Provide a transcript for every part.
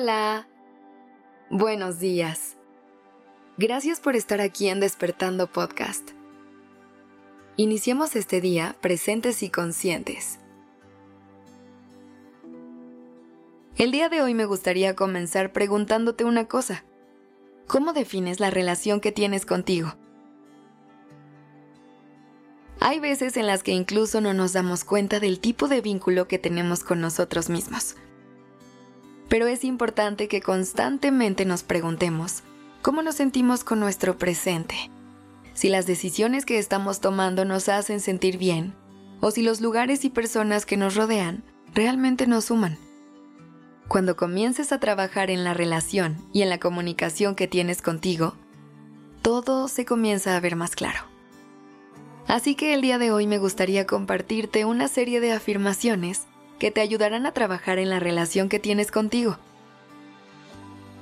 Hola. Buenos días. Gracias por estar aquí en Despertando Podcast. Iniciemos este día presentes y conscientes. El día de hoy me gustaría comenzar preguntándote una cosa. ¿Cómo defines la relación que tienes contigo? Hay veces en las que incluso no nos damos cuenta del tipo de vínculo que tenemos con nosotros mismos. Pero es importante que constantemente nos preguntemos cómo nos sentimos con nuestro presente, si las decisiones que estamos tomando nos hacen sentir bien o si los lugares y personas que nos rodean realmente nos suman. Cuando comiences a trabajar en la relación y en la comunicación que tienes contigo, todo se comienza a ver más claro. Así que el día de hoy me gustaría compartirte una serie de afirmaciones que te ayudarán a trabajar en la relación que tienes contigo,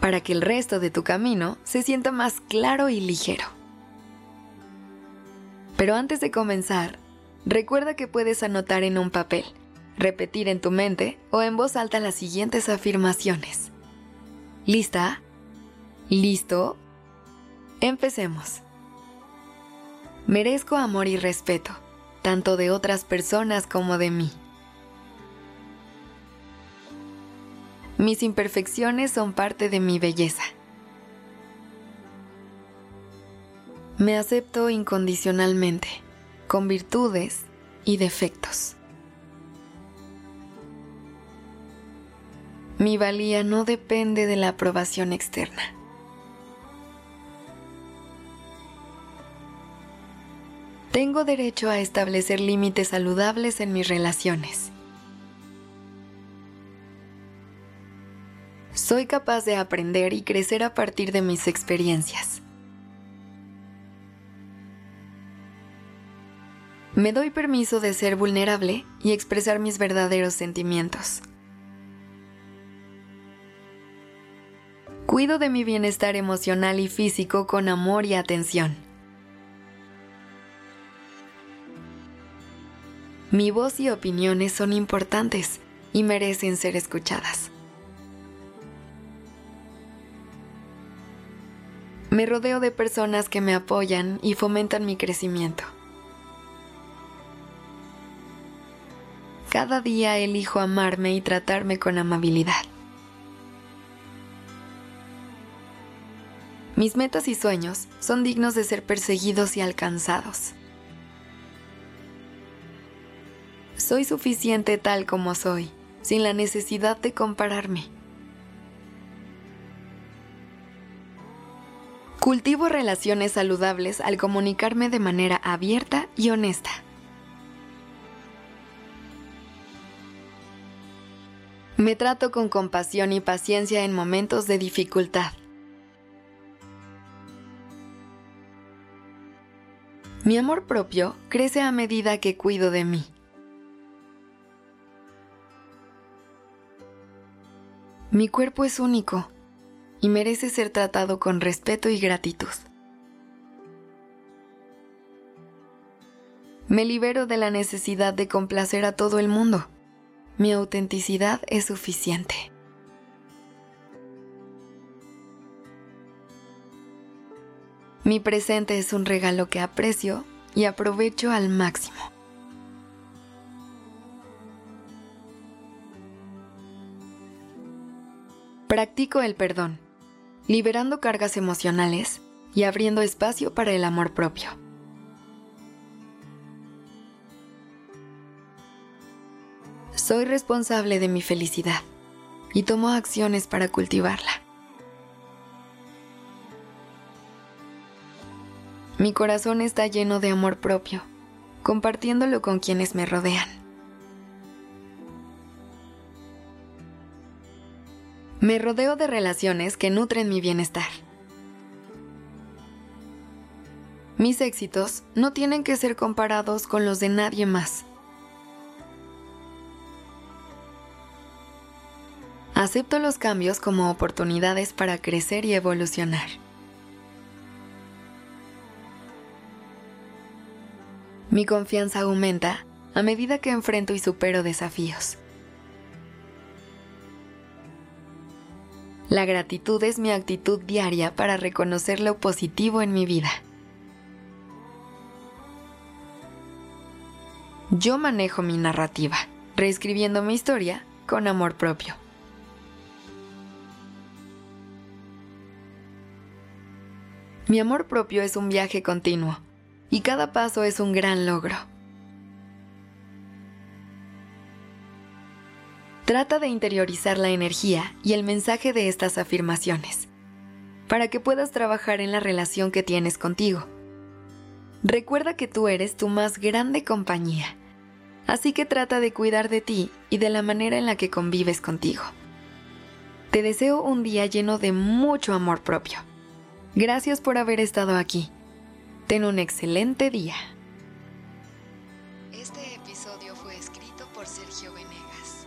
para que el resto de tu camino se sienta más claro y ligero. Pero antes de comenzar, recuerda que puedes anotar en un papel, repetir en tu mente o en voz alta las siguientes afirmaciones. ¿Lista? ¿Listo? Empecemos. Merezco amor y respeto, tanto de otras personas como de mí. Mis imperfecciones son parte de mi belleza. Me acepto incondicionalmente, con virtudes y defectos. Mi valía no depende de la aprobación externa. Tengo derecho a establecer límites saludables en mis relaciones. Soy capaz de aprender y crecer a partir de mis experiencias. Me doy permiso de ser vulnerable y expresar mis verdaderos sentimientos. Cuido de mi bienestar emocional y físico con amor y atención. Mi voz y opiniones son importantes y merecen ser escuchadas. Me rodeo de personas que me apoyan y fomentan mi crecimiento. Cada día elijo amarme y tratarme con amabilidad. Mis metas y sueños son dignos de ser perseguidos y alcanzados. Soy suficiente tal como soy, sin la necesidad de compararme. Cultivo relaciones saludables al comunicarme de manera abierta y honesta. Me trato con compasión y paciencia en momentos de dificultad. Mi amor propio crece a medida que cuido de mí. Mi cuerpo es único y merece ser tratado con respeto y gratitud. Me libero de la necesidad de complacer a todo el mundo. Mi autenticidad es suficiente. Mi presente es un regalo que aprecio y aprovecho al máximo. Practico el perdón, liberando cargas emocionales y abriendo espacio para el amor propio. Soy responsable de mi felicidad y tomo acciones para cultivarla. Mi corazón está lleno de amor propio, compartiéndolo con quienes me rodean. Me rodeo de relaciones que nutren mi bienestar. Mis éxitos no tienen que ser comparados con los de nadie más. Acepto los cambios como oportunidades para crecer y evolucionar. Mi confianza aumenta a medida que enfrento y supero desafíos. La gratitud es mi actitud diaria para reconocer lo positivo en mi vida. Yo manejo mi narrativa, reescribiendo mi historia con amor propio. Mi amor propio es un viaje continuo y cada paso es un gran logro. Trata de interiorizar la energía y el mensaje de estas afirmaciones para que puedas trabajar en la relación que tienes contigo. Recuerda que tú eres tu más grande compañía, así que trata de cuidar de ti y de la manera en la que convives contigo. Te deseo un día lleno de mucho amor propio. Gracias por haber estado aquí. Ten un excelente día. Este episodio fue escrito por Sergio Venegas.